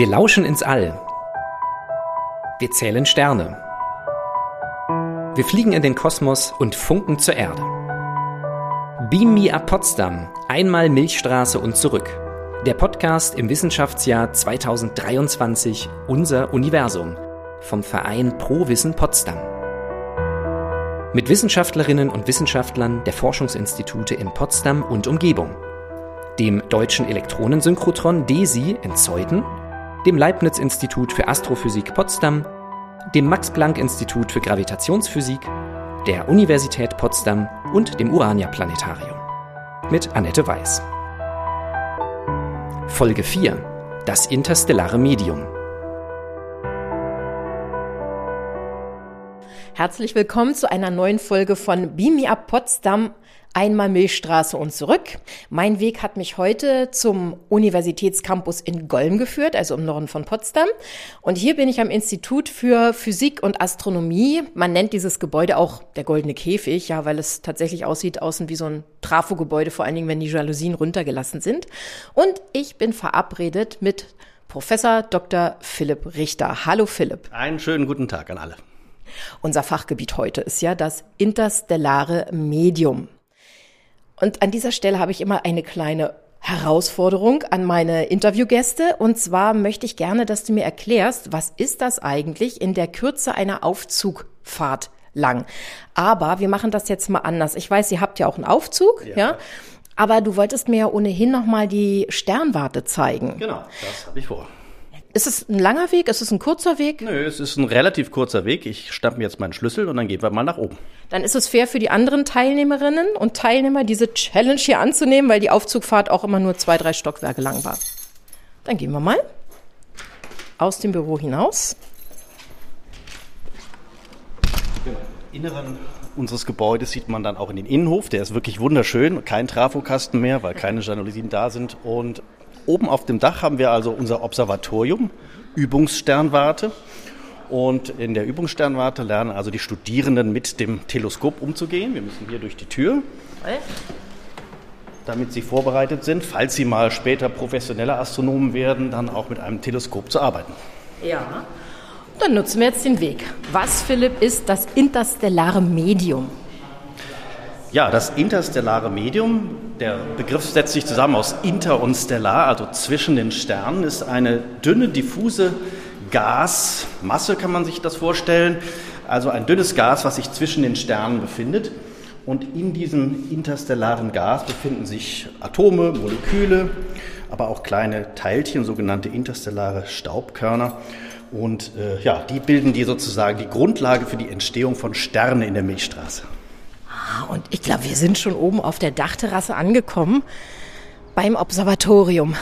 Wir lauschen ins All. Wir zählen Sterne. Wir fliegen in den Kosmos und funken zur Erde. Beam Me Up Potsdam, einmal Milchstraße und zurück. Der Podcast im Wissenschaftsjahr 2023 Unser Universum vom Verein Pro Wissen Potsdam. Mit Wissenschaftlerinnen und Wissenschaftlern der Forschungsinstitute in Potsdam und Umgebung. Dem Deutschen Elektronensynchrotron DESI in Zeuthen dem Leibniz-Institut für Astrophysik Potsdam, dem Max-Planck-Institut für Gravitationsphysik, der Universität Potsdam und dem Urania-Planetarium. Mit Annette Weiß. Folge 4. Das interstellare Medium. Herzlich willkommen zu einer neuen Folge von Beam Me Up Potsdam einmal Milchstraße und zurück. Mein Weg hat mich heute zum Universitätscampus in Golm geführt, also im Norden von Potsdam. Und hier bin ich am Institut für Physik und Astronomie. Man nennt dieses Gebäude auch der Goldene Käfig, ja, weil es tatsächlich aussieht außen wie so ein Trafo-Gebäude, vor allen Dingen, wenn die Jalousien runtergelassen sind. Und ich bin verabredet mit Professor Dr. Philipp Richter. Hallo Philipp. Einen schönen guten Tag an alle. Unser Fachgebiet heute ist ja das interstellare Medium. Und an dieser Stelle habe ich immer eine kleine Herausforderung an meine Interviewgäste. Und zwar möchte ich gerne, dass du mir erklärst, was ist das eigentlich in der Kürze einer Aufzugfahrt lang? Aber wir machen das jetzt mal anders. Ich weiß, ihr habt ja auch einen Aufzug, ja. ja? Aber du wolltest mir ja ohnehin noch mal die Sternwarte zeigen. Genau, das habe ich vor. Ist es ein langer Weg? Ist es ein kurzer Weg? Nö, es ist ein relativ kurzer Weg. Ich schnapp mir jetzt meinen Schlüssel und dann gehen wir mal nach oben. Dann ist es fair für die anderen Teilnehmerinnen und Teilnehmer, diese Challenge hier anzunehmen, weil die Aufzugfahrt auch immer nur zwei, drei Stockwerke lang war. Dann gehen wir mal aus dem Büro hinaus. Im Inneren unseres Gebäudes sieht man dann auch in den Innenhof. Der ist wirklich wunderschön. Kein Trafokasten mehr, weil keine Jalousien da sind. Und Oben auf dem Dach haben wir also unser Observatorium, Übungssternwarte. Und in der Übungssternwarte lernen also die Studierenden mit dem Teleskop umzugehen. Wir müssen hier durch die Tür, damit sie vorbereitet sind, falls sie mal später professionelle Astronomen werden, dann auch mit einem Teleskop zu arbeiten. Ja, dann nutzen wir jetzt den Weg. Was, Philipp, ist das interstellare Medium? Ja, das interstellare Medium, der Begriff setzt sich zusammen aus inter und stellar, also zwischen den Sternen, ist eine dünne, diffuse Gasmasse, kann man sich das vorstellen. Also ein dünnes Gas, was sich zwischen den Sternen befindet. Und in diesem interstellaren Gas befinden sich Atome, Moleküle, aber auch kleine Teilchen, sogenannte interstellare Staubkörner. Und äh, ja, die bilden die sozusagen die Grundlage für die Entstehung von Sternen in der Milchstraße. Und ich glaube, wir sind schon oben auf der Dachterrasse angekommen beim Observatorium.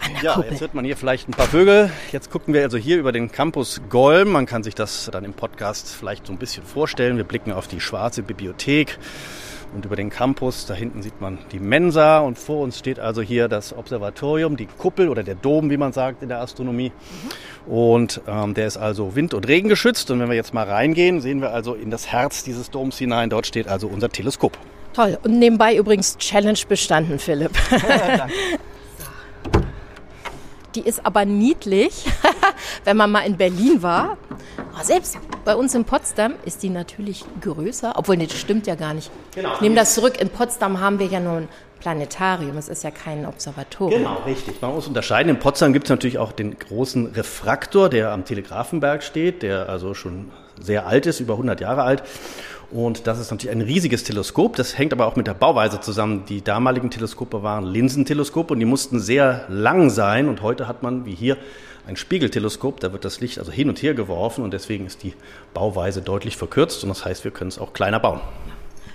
An der ja, Kuppel. jetzt hört man hier vielleicht ein paar Vögel. Jetzt gucken wir also hier über den Campus Golm. Man kann sich das dann im Podcast vielleicht so ein bisschen vorstellen. Wir blicken auf die schwarze Bibliothek und über den Campus. Da hinten sieht man die Mensa und vor uns steht also hier das Observatorium, die Kuppel oder der Dom, wie man sagt in der Astronomie. Mhm. Und ähm, der ist also wind- und regengeschützt. Und wenn wir jetzt mal reingehen, sehen wir also in das Herz dieses Doms hinein. Dort steht also unser Teleskop. Toll. Und nebenbei übrigens Challenge bestanden, Philipp. Ja, danke. Die ist aber niedlich, wenn man mal in Berlin war. selbst bei uns in Potsdam ist die natürlich größer, obwohl nee, das stimmt ja gar nicht. Genau. Ich nehme das zurück. In Potsdam haben wir ja nur ein Planetarium. Es ist ja kein Observatorium. Genau, richtig. Man muss unterscheiden. In Potsdam gibt es natürlich auch den großen Refraktor, der am Telegrafenberg steht, der also schon sehr alt ist, über 100 Jahre alt. Und das ist natürlich ein riesiges Teleskop. Das hängt aber auch mit der Bauweise zusammen. Die damaligen Teleskope waren Linsenteleskope und die mussten sehr lang sein. Und heute hat man, wie hier, ein Spiegelteleskop. Da wird das Licht also hin und her geworfen und deswegen ist die Bauweise deutlich verkürzt. Und das heißt, wir können es auch kleiner bauen.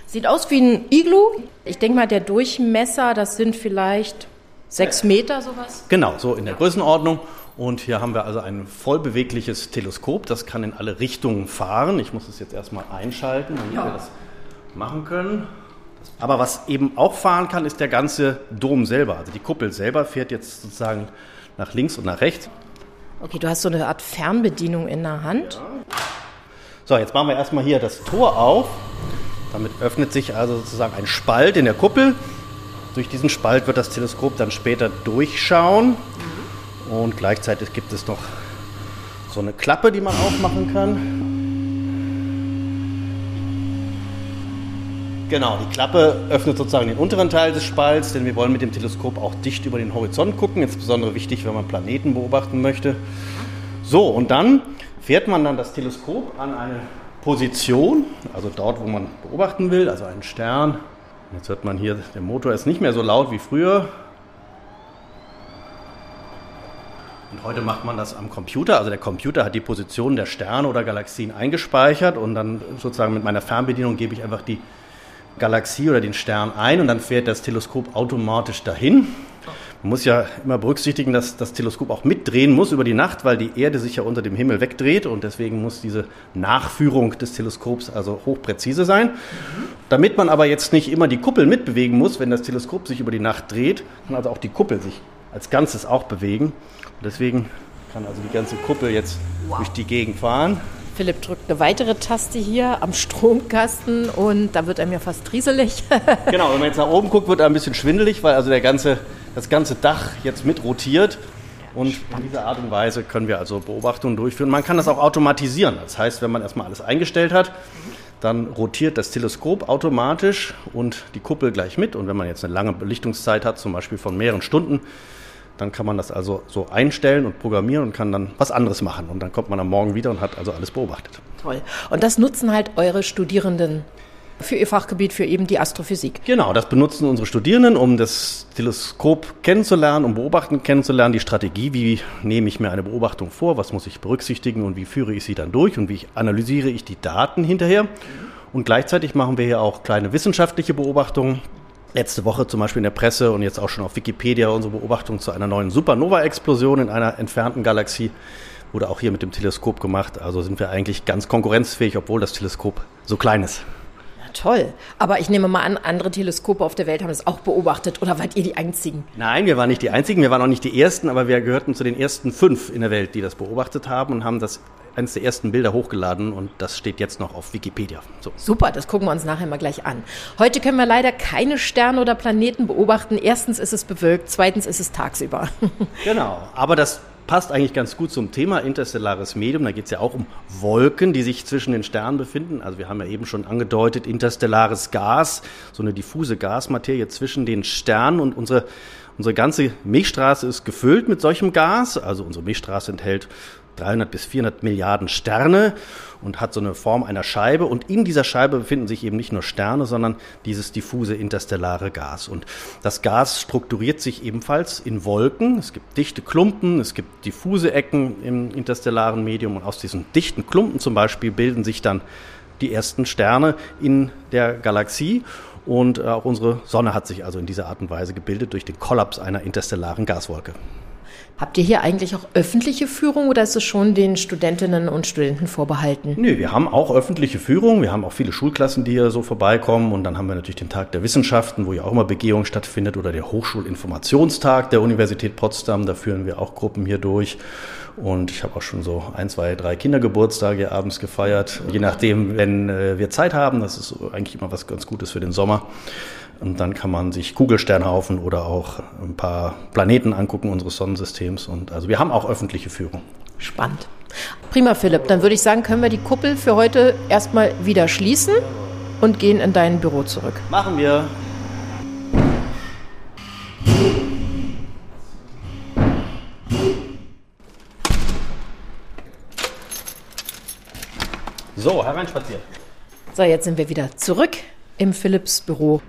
Sieht aus wie ein Iglu. Ich denke mal, der Durchmesser, das sind vielleicht sechs Meter sowas. Genau, so in der Größenordnung. Und hier haben wir also ein vollbewegliches Teleskop, das kann in alle Richtungen fahren. Ich muss es jetzt erstmal einschalten, damit ja. wir das machen können. Aber was eben auch fahren kann, ist der ganze Dom selber. Also die Kuppel selber fährt jetzt sozusagen nach links und nach rechts. Okay, du hast so eine Art Fernbedienung in der Hand. Ja. So, jetzt machen wir erstmal hier das Tor auf. Damit öffnet sich also sozusagen ein Spalt in der Kuppel. Durch diesen Spalt wird das Teleskop dann später durchschauen. Und gleichzeitig gibt es noch so eine Klappe, die man aufmachen kann. Genau, die Klappe öffnet sozusagen den unteren Teil des Spalts, denn wir wollen mit dem Teleskop auch dicht über den Horizont gucken. Insbesondere wichtig, wenn man Planeten beobachten möchte. So, und dann fährt man dann das Teleskop an eine Position, also dort, wo man beobachten will, also einen Stern. Jetzt hört man hier, der Motor ist nicht mehr so laut wie früher. Und heute macht man das am Computer. Also der Computer hat die Position der Sterne oder Galaxien eingespeichert und dann sozusagen mit meiner Fernbedienung gebe ich einfach die Galaxie oder den Stern ein und dann fährt das Teleskop automatisch dahin. Man muss ja immer berücksichtigen, dass das Teleskop auch mitdrehen muss über die Nacht, weil die Erde sich ja unter dem Himmel wegdreht und deswegen muss diese Nachführung des Teleskops also hochpräzise sein. Damit man aber jetzt nicht immer die Kuppel mitbewegen muss, wenn das Teleskop sich über die Nacht dreht, kann also auch die Kuppel sich als Ganzes auch bewegen. Deswegen kann also die ganze Kuppel jetzt wow. durch die Gegend fahren. Philipp drückt eine weitere Taste hier am Stromkasten und da wird einem ja fast trieselig. genau, wenn man jetzt nach oben guckt, wird er ein bisschen schwindelig, weil also der ganze, das ganze Dach jetzt mit rotiert. Und in dieser Art und Weise können wir also Beobachtungen durchführen. Man kann das auch automatisieren. Das heißt, wenn man erstmal alles eingestellt hat, dann rotiert das Teleskop automatisch und die Kuppel gleich mit. Und wenn man jetzt eine lange Belichtungszeit hat, zum Beispiel von mehreren Stunden, dann kann man das also so einstellen und programmieren und kann dann was anderes machen. Und dann kommt man am Morgen wieder und hat also alles beobachtet. Toll. Und das nutzen halt eure Studierenden für ihr Fachgebiet, für eben die Astrophysik. Genau, das benutzen unsere Studierenden, um das Teleskop kennenzulernen, um Beobachten kennenzulernen, die Strategie, wie nehme ich mir eine Beobachtung vor, was muss ich berücksichtigen und wie führe ich sie dann durch und wie analysiere ich die Daten hinterher. Und gleichzeitig machen wir hier auch kleine wissenschaftliche Beobachtungen, letzte Woche zum Beispiel in der Presse und jetzt auch schon auf Wikipedia unsere Beobachtung zu einer neuen Supernova-Explosion in einer entfernten Galaxie wurde auch hier mit dem Teleskop gemacht. Also sind wir eigentlich ganz konkurrenzfähig, obwohl das Teleskop so klein ist. Ja, toll. Aber ich nehme mal an, andere Teleskope auf der Welt haben das auch beobachtet oder wart ihr die Einzigen? Nein, wir waren nicht die Einzigen, wir waren auch nicht die Ersten, aber wir gehörten zu den ersten fünf in der Welt, die das beobachtet haben und haben das eines der ersten Bilder hochgeladen und das steht jetzt noch auf Wikipedia. So. Super, das gucken wir uns nachher mal gleich an. Heute können wir leider keine Sterne oder Planeten beobachten. Erstens ist es bewölkt, zweitens ist es tagsüber. genau, aber das passt eigentlich ganz gut zum Thema interstellares Medium. Da geht es ja auch um Wolken, die sich zwischen den Sternen befinden. Also wir haben ja eben schon angedeutet, interstellares Gas, so eine diffuse Gasmaterie zwischen den Sternen und unsere Unsere ganze Milchstraße ist gefüllt mit solchem Gas. Also unsere Milchstraße enthält 300 bis 400 Milliarden Sterne und hat so eine Form einer Scheibe. Und in dieser Scheibe befinden sich eben nicht nur Sterne, sondern dieses diffuse interstellare Gas. Und das Gas strukturiert sich ebenfalls in Wolken. Es gibt dichte Klumpen, es gibt diffuse Ecken im interstellaren Medium. Und aus diesen dichten Klumpen zum Beispiel bilden sich dann die ersten Sterne in der Galaxie. Und auch unsere Sonne hat sich also in dieser Art und Weise gebildet durch den Kollaps einer interstellaren Gaswolke. Habt ihr hier eigentlich auch öffentliche Führung oder ist es schon den Studentinnen und Studenten vorbehalten? Nö, wir haben auch öffentliche Führung. Wir haben auch viele Schulklassen, die hier so vorbeikommen. Und dann haben wir natürlich den Tag der Wissenschaften, wo ja auch immer Begehung stattfindet, oder der Hochschulinformationstag der Universität Potsdam. Da führen wir auch Gruppen hier durch. Und ich habe auch schon so ein, zwei, drei Kindergeburtstage abends gefeiert. Je nachdem, wenn äh, wir Zeit haben. Das ist eigentlich immer was ganz Gutes für den Sommer. Und dann kann man sich Kugelsternhaufen oder auch ein paar Planeten angucken unseres Sonnensystems. Und also wir haben auch öffentliche Führung. Spannend. Prima, Philipp. Dann würde ich sagen, können wir die Kuppel für heute erstmal wieder schließen und gehen in dein Büro zurück. Machen wir. So, hereinspaziert. So, jetzt sind wir wieder zurück im Philips Büro.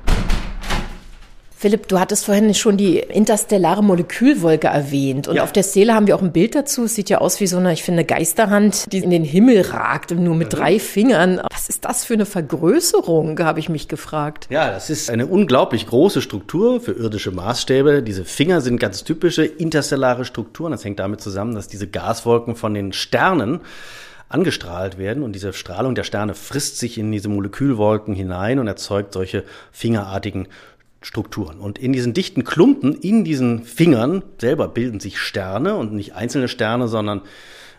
Philipp, du hattest vorhin schon die interstellare Molekülwolke erwähnt. Und ja. auf der Szene haben wir auch ein Bild dazu. Es sieht ja aus wie so eine, ich finde, Geisterhand, die in den Himmel ragt, nur mit mhm. drei Fingern. Was ist das für eine Vergrößerung, habe ich mich gefragt. Ja, das ist eine unglaublich große Struktur für irdische Maßstäbe. Diese Finger sind ganz typische interstellare Strukturen. Das hängt damit zusammen, dass diese Gaswolken von den Sternen angestrahlt werden und diese Strahlung der Sterne frisst sich in diese Molekülwolken hinein und erzeugt solche fingerartigen Strukturen. Und in diesen dichten Klumpen, in diesen Fingern selber bilden sich Sterne und nicht einzelne Sterne, sondern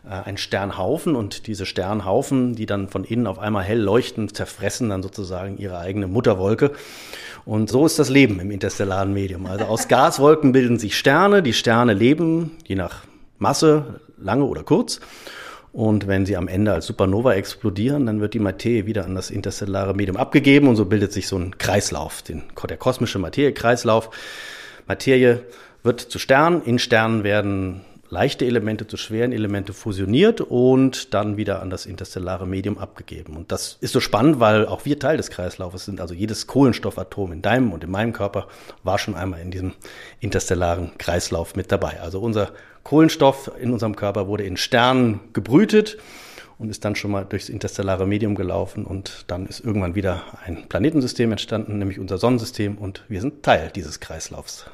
äh, ein Sternhaufen und diese Sternhaufen, die dann von innen auf einmal hell leuchten, zerfressen dann sozusagen ihre eigene Mutterwolke. Und so ist das Leben im interstellaren Medium. Also aus Gaswolken bilden sich Sterne, die Sterne leben, je nach Masse, lange oder kurz. Und wenn sie am Ende als Supernova explodieren, dann wird die Materie wieder an das interstellare Medium abgegeben und so bildet sich so ein Kreislauf, den, der kosmische Materiekreislauf. Materie wird zu Sternen, in Sternen werden leichte Elemente zu schweren Elemente fusioniert und dann wieder an das interstellare Medium abgegeben. Und das ist so spannend, weil auch wir Teil des Kreislaufes sind. Also jedes Kohlenstoffatom in deinem und in meinem Körper war schon einmal in diesem interstellaren Kreislauf mit dabei. Also unser Kohlenstoff in unserem Körper wurde in Sternen gebrütet und ist dann schon mal durchs interstellare Medium gelaufen und dann ist irgendwann wieder ein Planetensystem entstanden, nämlich unser Sonnensystem und wir sind Teil dieses Kreislaufs.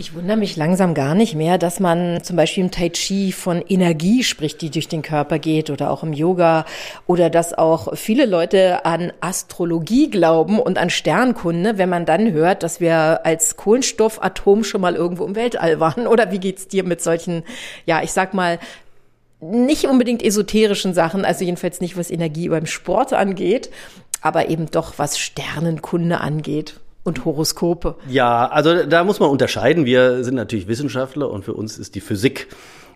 Ich wundere mich langsam gar nicht mehr, dass man zum Beispiel im Tai Chi von Energie spricht, die durch den Körper geht oder auch im Yoga oder dass auch viele Leute an Astrologie glauben und an Sternkunde, wenn man dann hört, dass wir als Kohlenstoffatom schon mal irgendwo im Weltall waren. Oder wie geht's dir mit solchen, ja, ich sag mal, nicht unbedingt esoterischen Sachen, also jedenfalls nicht was Energie beim Sport angeht, aber eben doch was Sternenkunde angeht und Horoskope. Ja, also da muss man unterscheiden. Wir sind natürlich Wissenschaftler und für uns ist die Physik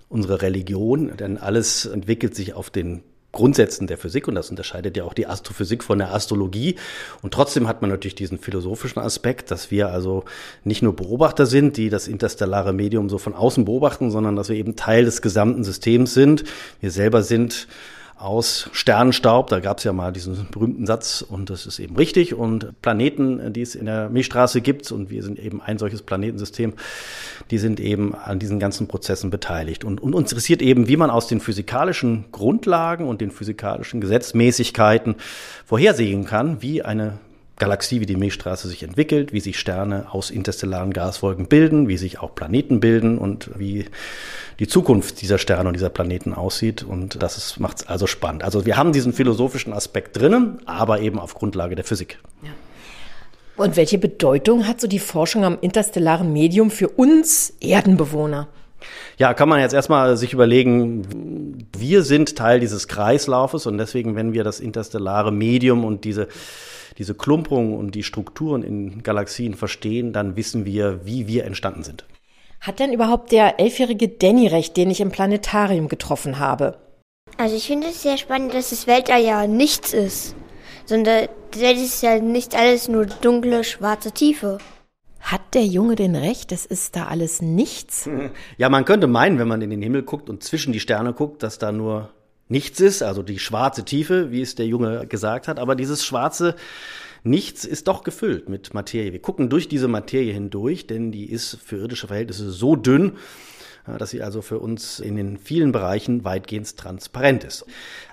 unsere Religion, denn alles entwickelt sich auf den Grundsätzen der Physik und das unterscheidet ja auch die Astrophysik von der Astrologie. Und trotzdem hat man natürlich diesen philosophischen Aspekt, dass wir also nicht nur Beobachter sind, die das interstellare Medium so von außen beobachten, sondern dass wir eben Teil des gesamten Systems sind. Wir selber sind aus Sternenstaub. Da gab es ja mal diesen berühmten Satz und das ist eben richtig. Und Planeten, die es in der Milchstraße gibt, und wir sind eben ein solches Planetensystem, die sind eben an diesen ganzen Prozessen beteiligt. Und, und uns interessiert eben, wie man aus den physikalischen Grundlagen und den physikalischen Gesetzmäßigkeiten vorhersehen kann, wie eine Galaxie wie die Milchstraße sich entwickelt, wie sich Sterne aus interstellaren Gaswolken bilden, wie sich auch Planeten bilden und wie die Zukunft dieser Sterne und dieser Planeten aussieht. Und das macht es also spannend. Also wir haben diesen philosophischen Aspekt drinnen, aber eben auf Grundlage der Physik. Ja. Und welche Bedeutung hat so die Forschung am interstellaren Medium für uns Erdenbewohner? Ja, kann man jetzt erstmal sich überlegen, wir sind Teil dieses Kreislaufes und deswegen, wenn wir das interstellare Medium und diese diese Klumperung und die Strukturen in Galaxien verstehen, dann wissen wir, wie wir entstanden sind. Hat denn überhaupt der elfjährige Danny recht, den ich im Planetarium getroffen habe? Also ich finde es sehr spannend, dass das Weltall ja nichts ist, sondern das ist ja nicht alles nur dunkle, schwarze Tiefe. Hat der Junge denn recht? Es ist da alles nichts? Ja, man könnte meinen, wenn man in den Himmel guckt und zwischen die Sterne guckt, dass da nur nichts ist, also die schwarze Tiefe, wie es der Junge gesagt hat, aber dieses schwarze Nichts ist doch gefüllt mit Materie. Wir gucken durch diese Materie hindurch, denn die ist für irdische Verhältnisse so dünn, dass sie also für uns in den vielen Bereichen weitgehend transparent ist.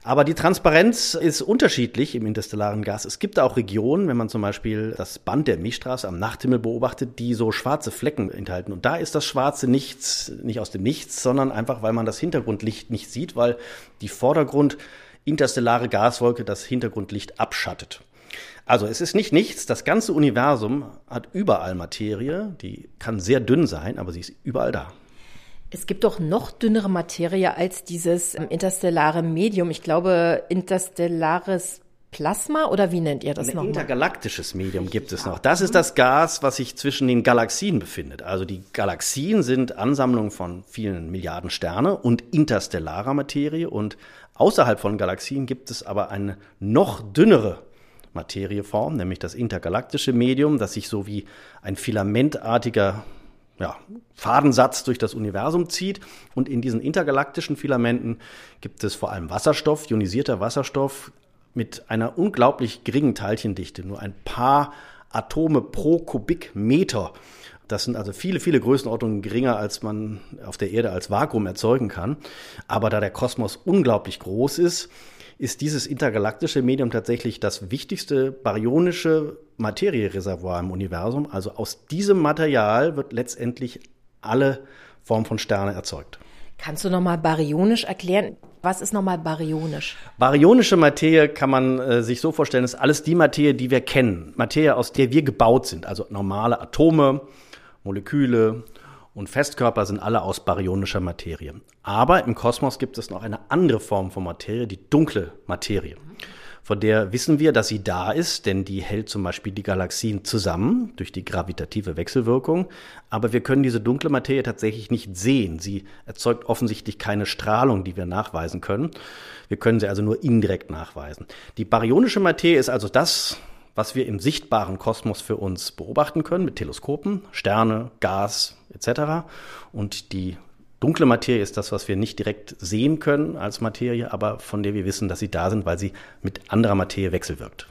Aber die Transparenz ist unterschiedlich im interstellaren Gas. Es gibt auch Regionen, wenn man zum Beispiel das Band der Milchstraße am Nachthimmel beobachtet, die so schwarze Flecken enthalten. Und da ist das schwarze Nichts nicht aus dem Nichts, sondern einfach, weil man das Hintergrundlicht nicht sieht, weil die Vordergrund interstellare Gaswolke das Hintergrundlicht abschattet. Also es ist nicht nichts, das ganze Universum hat überall Materie, die kann sehr dünn sein, aber sie ist überall da. Es gibt doch noch dünnere Materie als dieses ähm, interstellare Medium. Ich glaube, interstellares Plasma oder wie nennt ihr das nochmal? Intergalaktisches Medium gibt es noch. Das ist das Gas, was sich zwischen den Galaxien befindet. Also die Galaxien sind Ansammlungen von vielen Milliarden Sterne und interstellarer Materie und außerhalb von Galaxien gibt es aber eine noch dünnere Materieform, nämlich das intergalaktische Medium, das sich so wie ein filamentartiger ja, Fadensatz durch das Universum zieht. Und in diesen intergalaktischen Filamenten gibt es vor allem Wasserstoff, ionisierter Wasserstoff mit einer unglaublich geringen Teilchendichte, nur ein paar Atome pro Kubikmeter. Das sind also viele, viele Größenordnungen geringer, als man auf der Erde als Vakuum erzeugen kann. Aber da der Kosmos unglaublich groß ist, ist dieses intergalaktische Medium tatsächlich das wichtigste baryonische Materiereservoir im Universum. Also aus diesem Material wird letztendlich alle Form von Sterne erzeugt. Kannst du nochmal baryonisch erklären? Was ist nochmal baryonisch? Baryonische Materie kann man äh, sich so vorstellen, ist alles die Materie, die wir kennen. Materie, aus der wir gebaut sind. Also normale Atome, Moleküle, und Festkörper sind alle aus baryonischer Materie. Aber im Kosmos gibt es noch eine andere Form von Materie, die dunkle Materie. Von der wissen wir, dass sie da ist, denn die hält zum Beispiel die Galaxien zusammen durch die gravitative Wechselwirkung. Aber wir können diese dunkle Materie tatsächlich nicht sehen. Sie erzeugt offensichtlich keine Strahlung, die wir nachweisen können. Wir können sie also nur indirekt nachweisen. Die baryonische Materie ist also das, was wir im sichtbaren Kosmos für uns beobachten können mit Teleskopen, Sterne, Gas etc. Und die Dunkle Materie ist das, was wir nicht direkt sehen können als Materie, aber von der wir wissen, dass sie da sind, weil sie mit anderer Materie wechselwirkt.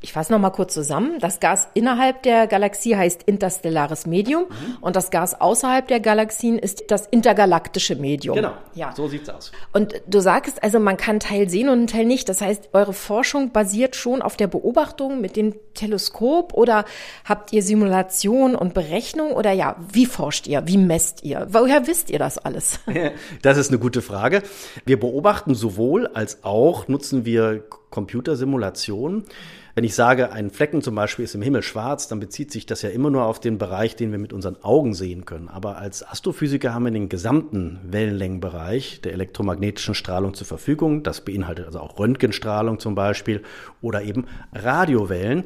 Ich fasse noch mal kurz zusammen. Das Gas innerhalb der Galaxie heißt interstellares Medium mhm. und das Gas außerhalb der Galaxien ist das intergalaktische Medium. Genau. Ja. So sieht's aus. Und du sagst also, man kann Teil sehen und einen Teil nicht. Das heißt, eure Forschung basiert schon auf der Beobachtung mit dem Teleskop oder habt ihr Simulation und Berechnung oder ja, wie forscht ihr? Wie messt ihr? Woher wisst ihr das alles? Das ist eine gute Frage. Wir beobachten sowohl als auch nutzen wir Computersimulationen. Wenn ich sage, ein Flecken zum Beispiel ist im Himmel schwarz, dann bezieht sich das ja immer nur auf den Bereich, den wir mit unseren Augen sehen können. Aber als Astrophysiker haben wir den gesamten Wellenlängenbereich der elektromagnetischen Strahlung zur Verfügung. Das beinhaltet also auch Röntgenstrahlung zum Beispiel oder eben Radiowellen.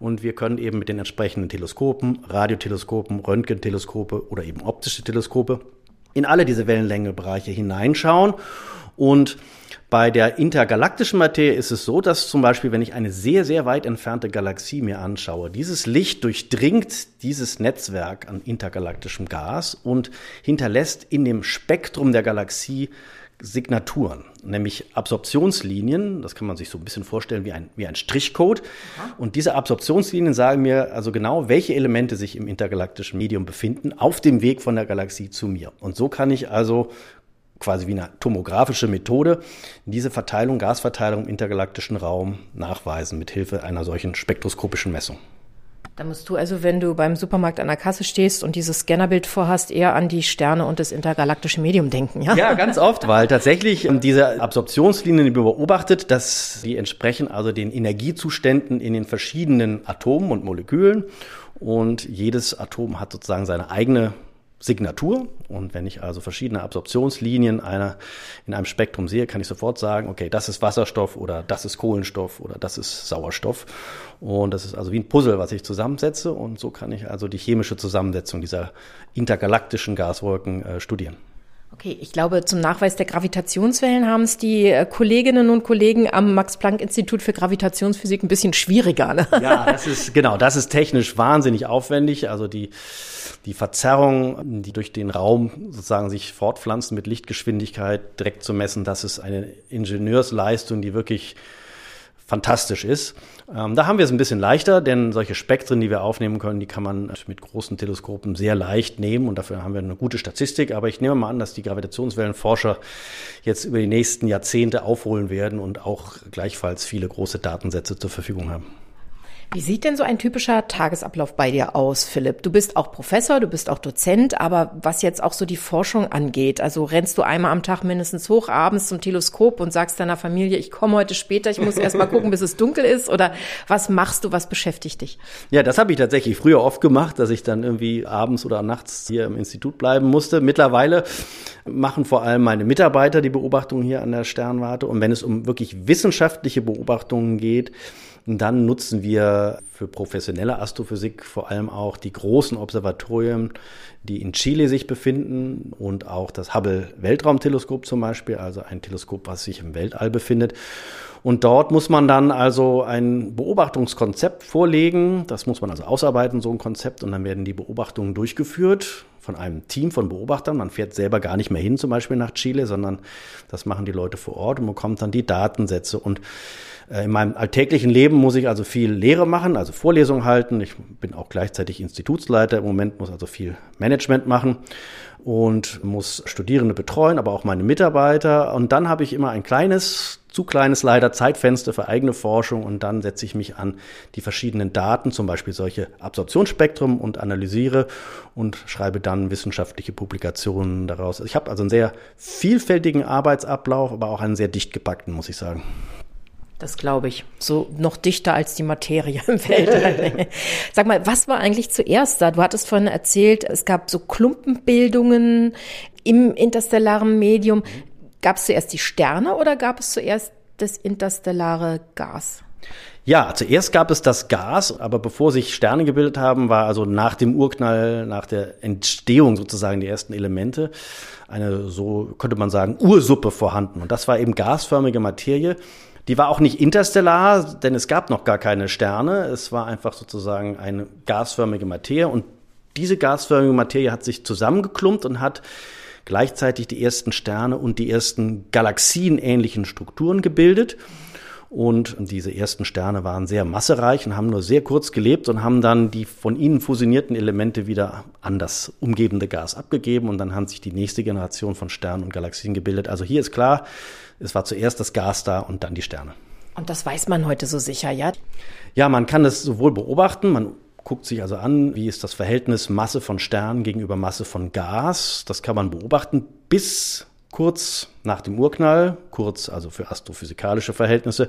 Und wir können eben mit den entsprechenden Teleskopen, Radioteleskopen, Röntgenteleskope oder eben optische Teleskope in alle diese Wellenlängebereiche hineinschauen und bei der intergalaktischen Materie ist es so, dass zum Beispiel, wenn ich eine sehr, sehr weit entfernte Galaxie mir anschaue, dieses Licht durchdringt dieses Netzwerk an intergalaktischem Gas und hinterlässt in dem Spektrum der Galaxie Signaturen, nämlich Absorptionslinien. Das kann man sich so ein bisschen vorstellen wie ein, wie ein Strichcode. Und diese Absorptionslinien sagen mir also genau, welche Elemente sich im intergalaktischen Medium befinden, auf dem Weg von der Galaxie zu mir. Und so kann ich also quasi wie eine tomografische Methode diese Verteilung, Gasverteilung im intergalaktischen Raum nachweisen mit Hilfe einer solchen spektroskopischen Messung. Da musst du also, wenn du beim Supermarkt an der Kasse stehst und dieses Scannerbild vorhast, eher an die Sterne und das intergalaktische Medium denken, ja? Ja, ganz oft, weil tatsächlich ähm, diese Absorptionslinien, die beobachtet, dass die entsprechen also den Energiezuständen in den verschiedenen Atomen und Molekülen. Und jedes Atom hat sozusagen seine eigene Signatur. Und wenn ich also verschiedene Absorptionslinien einer, in einem Spektrum sehe, kann ich sofort sagen, okay, das ist Wasserstoff oder das ist Kohlenstoff oder das ist Sauerstoff. Und das ist also wie ein Puzzle, was ich zusammensetze. Und so kann ich also die chemische Zusammensetzung dieser intergalaktischen Gaswolken äh, studieren. Okay, ich glaube, zum Nachweis der Gravitationswellen haben es die äh, Kolleginnen und Kollegen am Max-Planck-Institut für Gravitationsphysik ein bisschen schwieriger. Ne? Ja, das ist, genau, das ist technisch wahnsinnig aufwendig. Also die, die Verzerrung, die durch den Raum sozusagen sich fortpflanzen mit Lichtgeschwindigkeit direkt zu messen, das ist eine Ingenieursleistung, die wirklich fantastisch ist. Ähm, da haben wir es ein bisschen leichter, denn solche Spektren, die wir aufnehmen können, die kann man mit großen Teleskopen sehr leicht nehmen und dafür haben wir eine gute Statistik. Aber ich nehme mal an, dass die Gravitationswellenforscher jetzt über die nächsten Jahrzehnte aufholen werden und auch gleichfalls viele große Datensätze zur Verfügung haben. Wie sieht denn so ein typischer Tagesablauf bei dir aus, Philipp? Du bist auch Professor, du bist auch Dozent, aber was jetzt auch so die Forschung angeht, also rennst du einmal am Tag mindestens hoch abends zum Teleskop und sagst deiner Familie, ich komme heute später, ich muss erst mal gucken, bis es dunkel ist oder was machst du, was beschäftigt dich? Ja, das habe ich tatsächlich früher oft gemacht, dass ich dann irgendwie abends oder nachts hier im Institut bleiben musste. Mittlerweile machen vor allem meine Mitarbeiter die Beobachtungen hier an der Sternwarte und wenn es um wirklich wissenschaftliche Beobachtungen geht, dann nutzen wir für professionelle Astrophysik vor allem auch die großen Observatorien, die in Chile sich befinden und auch das Hubble Weltraumteleskop zum Beispiel, also ein Teleskop, was sich im Weltall befindet. Und dort muss man dann also ein Beobachtungskonzept vorlegen. Das muss man also ausarbeiten, so ein Konzept. Und dann werden die Beobachtungen durchgeführt von einem Team von Beobachtern. Man fährt selber gar nicht mehr hin, zum Beispiel nach Chile, sondern das machen die Leute vor Ort und bekommt dann die Datensätze. Und in meinem alltäglichen Leben muss ich also viel Lehre machen, also Vorlesungen halten. Ich bin auch gleichzeitig Institutsleiter im Moment, muss also viel Management machen und muss Studierende betreuen, aber auch meine Mitarbeiter. Und dann habe ich immer ein kleines, zu kleines leider Zeitfenster für eigene Forschung und dann setze ich mich an die verschiedenen Daten, zum Beispiel solche Absorptionsspektrum und analysiere und schreibe dann wissenschaftliche Publikationen daraus. Ich habe also einen sehr vielfältigen Arbeitsablauf, aber auch einen sehr dicht gepackten, muss ich sagen. Das glaube ich. So noch dichter als die Materie im Feld. Sag mal, was war eigentlich zuerst da? Du hattest vorhin erzählt, es gab so Klumpenbildungen im interstellaren Medium. Gab es zuerst die Sterne oder gab es zuerst das interstellare Gas? Ja, zuerst gab es das Gas, aber bevor sich Sterne gebildet haben, war also nach dem Urknall, nach der Entstehung sozusagen die ersten Elemente, eine, so könnte man sagen, Ursuppe vorhanden. Und das war eben gasförmige Materie. Die war auch nicht interstellar, denn es gab noch gar keine Sterne. Es war einfach sozusagen eine gasförmige Materie. Und diese gasförmige Materie hat sich zusammengeklumpt und hat gleichzeitig die ersten Sterne und die ersten galaxienähnlichen Strukturen gebildet. Und diese ersten Sterne waren sehr massereich und haben nur sehr kurz gelebt und haben dann die von ihnen fusionierten Elemente wieder an das umgebende Gas abgegeben. Und dann haben sich die nächste Generation von Sternen und Galaxien gebildet. Also hier ist klar, es war zuerst das Gas da und dann die Sterne. Und das weiß man heute so sicher, ja? Ja, man kann es sowohl beobachten, man guckt sich also an, wie ist das Verhältnis Masse von Sternen gegenüber Masse von Gas. Das kann man beobachten bis kurz nach dem Urknall, kurz also für astrophysikalische Verhältnisse.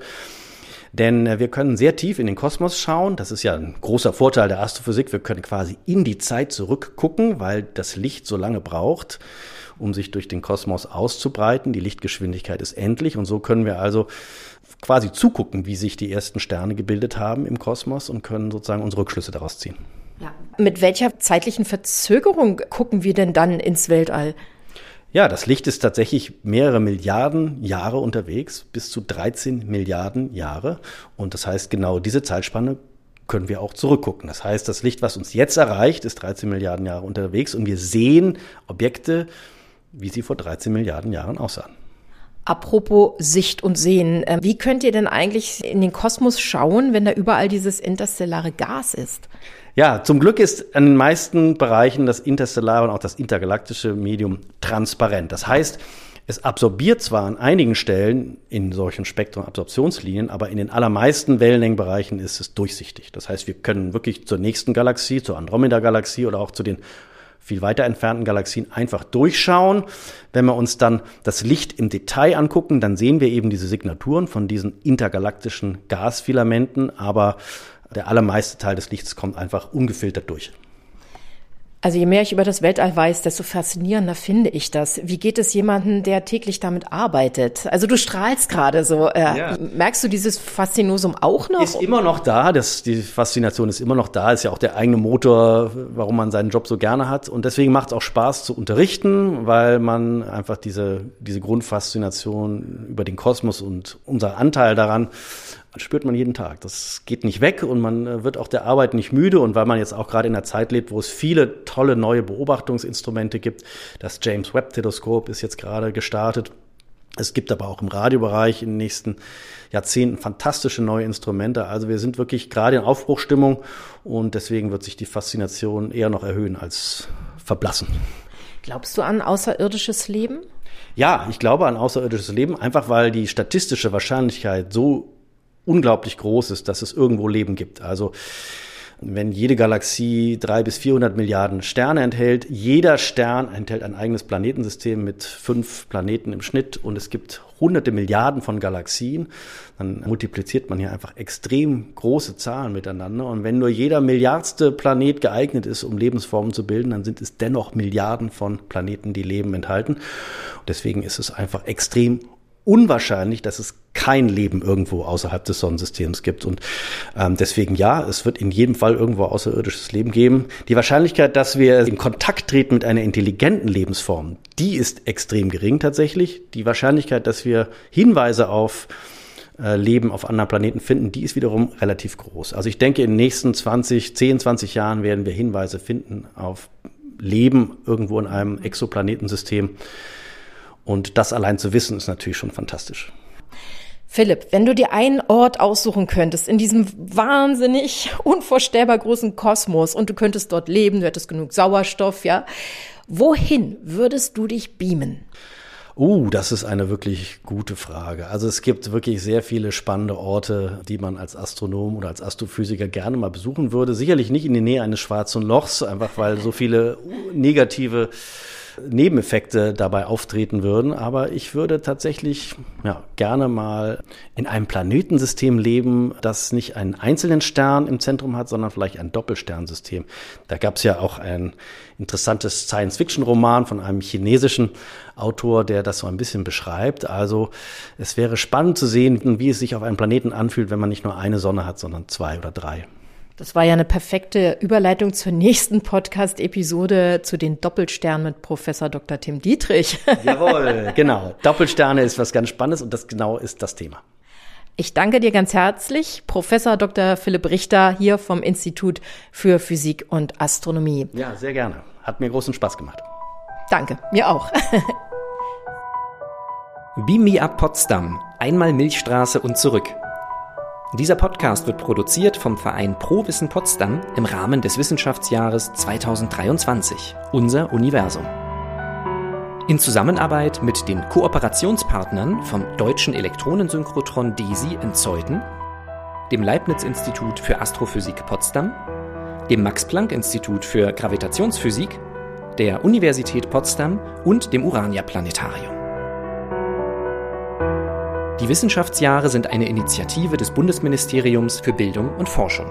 Denn äh, wir können sehr tief in den Kosmos schauen. Das ist ja ein großer Vorteil der Astrophysik. Wir können quasi in die Zeit zurückgucken, weil das Licht so lange braucht, um sich durch den Kosmos auszubreiten. Die Lichtgeschwindigkeit ist endlich und so können wir also quasi zugucken, wie sich die ersten Sterne gebildet haben im Kosmos und können sozusagen unsere Rückschlüsse daraus ziehen. Ja. Mit welcher zeitlichen Verzögerung gucken wir denn dann ins Weltall? Ja, das Licht ist tatsächlich mehrere Milliarden Jahre unterwegs, bis zu 13 Milliarden Jahre. Und das heißt, genau diese Zeitspanne können wir auch zurückgucken. Das heißt, das Licht, was uns jetzt erreicht, ist 13 Milliarden Jahre unterwegs und wir sehen Objekte, wie sie vor 13 Milliarden Jahren aussahen. Apropos Sicht und Sehen, äh, wie könnt ihr denn eigentlich in den Kosmos schauen, wenn da überall dieses interstellare Gas ist? Ja, zum Glück ist an den meisten Bereichen das interstellare und auch das intergalaktische Medium transparent. Das heißt, es absorbiert zwar an einigen Stellen in solchen Spektrum-Absorptionslinien, aber in den allermeisten Wellenlängenbereichen ist es durchsichtig. Das heißt, wir können wirklich zur nächsten Galaxie, zur Andromeda-Galaxie oder auch zu den viel weiter entfernten Galaxien einfach durchschauen. Wenn wir uns dann das Licht im Detail angucken, dann sehen wir eben diese Signaturen von diesen intergalaktischen Gasfilamenten, aber der allermeiste Teil des Lichts kommt einfach ungefiltert durch. Also je mehr ich über das Weltall weiß, desto faszinierender finde ich das. Wie geht es jemandem, der täglich damit arbeitet? Also du strahlst gerade so. Äh, ja. Merkst du dieses Faszinosum auch noch? Ist immer noch da. Das, die Faszination ist immer noch da. Ist ja auch der eigene Motor, warum man seinen Job so gerne hat. Und deswegen macht es auch Spaß zu unterrichten, weil man einfach diese, diese Grundfaszination über den Kosmos und unser Anteil daran spürt man jeden Tag. Das geht nicht weg und man äh, wird auch der Arbeit nicht müde. Und weil man jetzt auch gerade in einer Zeit lebt, wo es viele tolle neue Beobachtungsinstrumente gibt, das James Webb Teleskop ist jetzt gerade gestartet. Es gibt aber auch im Radiobereich in den nächsten Jahrzehnten fantastische neue Instrumente. Also wir sind wirklich gerade in Aufbruchstimmung und deswegen wird sich die Faszination eher noch erhöhen als verblassen. Glaubst du an außerirdisches Leben? Ja, ich glaube an außerirdisches Leben, einfach weil die statistische Wahrscheinlichkeit so unglaublich groß ist, dass es irgendwo Leben gibt. Also wenn jede Galaxie drei bis 400 Milliarden Sterne enthält, jeder Stern enthält ein eigenes Planetensystem mit fünf Planeten im Schnitt und es gibt hunderte Milliarden von Galaxien, dann multipliziert man hier einfach extrem große Zahlen miteinander. Und wenn nur jeder milliardste Planet geeignet ist, um Lebensformen zu bilden, dann sind es dennoch Milliarden von Planeten, die Leben enthalten. Und deswegen ist es einfach extrem unwahrscheinlich, dass es kein Leben irgendwo außerhalb des Sonnensystems gibt. Und ähm, deswegen ja, es wird in jedem Fall irgendwo außerirdisches Leben geben. Die Wahrscheinlichkeit, dass wir in Kontakt treten mit einer intelligenten Lebensform, die ist extrem gering tatsächlich. Die Wahrscheinlichkeit, dass wir Hinweise auf äh, Leben auf anderen Planeten finden, die ist wiederum relativ groß. Also ich denke, in den nächsten 20, 10, 20 Jahren werden wir Hinweise finden auf Leben irgendwo in einem Exoplanetensystem. Und das allein zu wissen, ist natürlich schon fantastisch. Philipp, wenn du dir einen Ort aussuchen könntest in diesem wahnsinnig unvorstellbar großen Kosmos und du könntest dort leben, du hättest genug Sauerstoff, ja, wohin würdest du dich beamen? Uh, das ist eine wirklich gute Frage. Also es gibt wirklich sehr viele spannende Orte, die man als Astronom oder als Astrophysiker gerne mal besuchen würde. Sicherlich nicht in die Nähe eines schwarzen Lochs, einfach weil so viele negative Nebeneffekte dabei auftreten würden. Aber ich würde tatsächlich ja, gerne mal in einem Planetensystem leben, das nicht einen einzelnen Stern im Zentrum hat, sondern vielleicht ein Doppelsternsystem. Da gab es ja auch ein interessantes Science-Fiction-Roman von einem chinesischen Autor, der das so ein bisschen beschreibt. Also es wäre spannend zu sehen, wie es sich auf einem Planeten anfühlt, wenn man nicht nur eine Sonne hat, sondern zwei oder drei. Das war ja eine perfekte Überleitung zur nächsten Podcast-Episode zu den Doppelsternen mit Professor Dr. Tim Dietrich. Jawohl, genau. Doppelsterne ist was ganz Spannendes und das genau ist das Thema. Ich danke dir ganz herzlich, Professor Dr. Philipp Richter hier vom Institut für Physik und Astronomie. Ja, sehr gerne. Hat mir großen Spaß gemacht. Danke, mir auch. Beam Me Up Potsdam, einmal Milchstraße und zurück. Dieser Podcast wird produziert vom Verein Pro Wissen Potsdam im Rahmen des Wissenschaftsjahres 2023, unser Universum. In Zusammenarbeit mit den Kooperationspartnern vom Deutschen Elektronensynchrotron DESI in Zeuthen, dem Leibniz-Institut für Astrophysik Potsdam, dem Max-Planck-Institut für Gravitationsphysik, der Universität Potsdam und dem Urania-Planetarium. Die Wissenschaftsjahre sind eine Initiative des Bundesministeriums für Bildung und Forschung.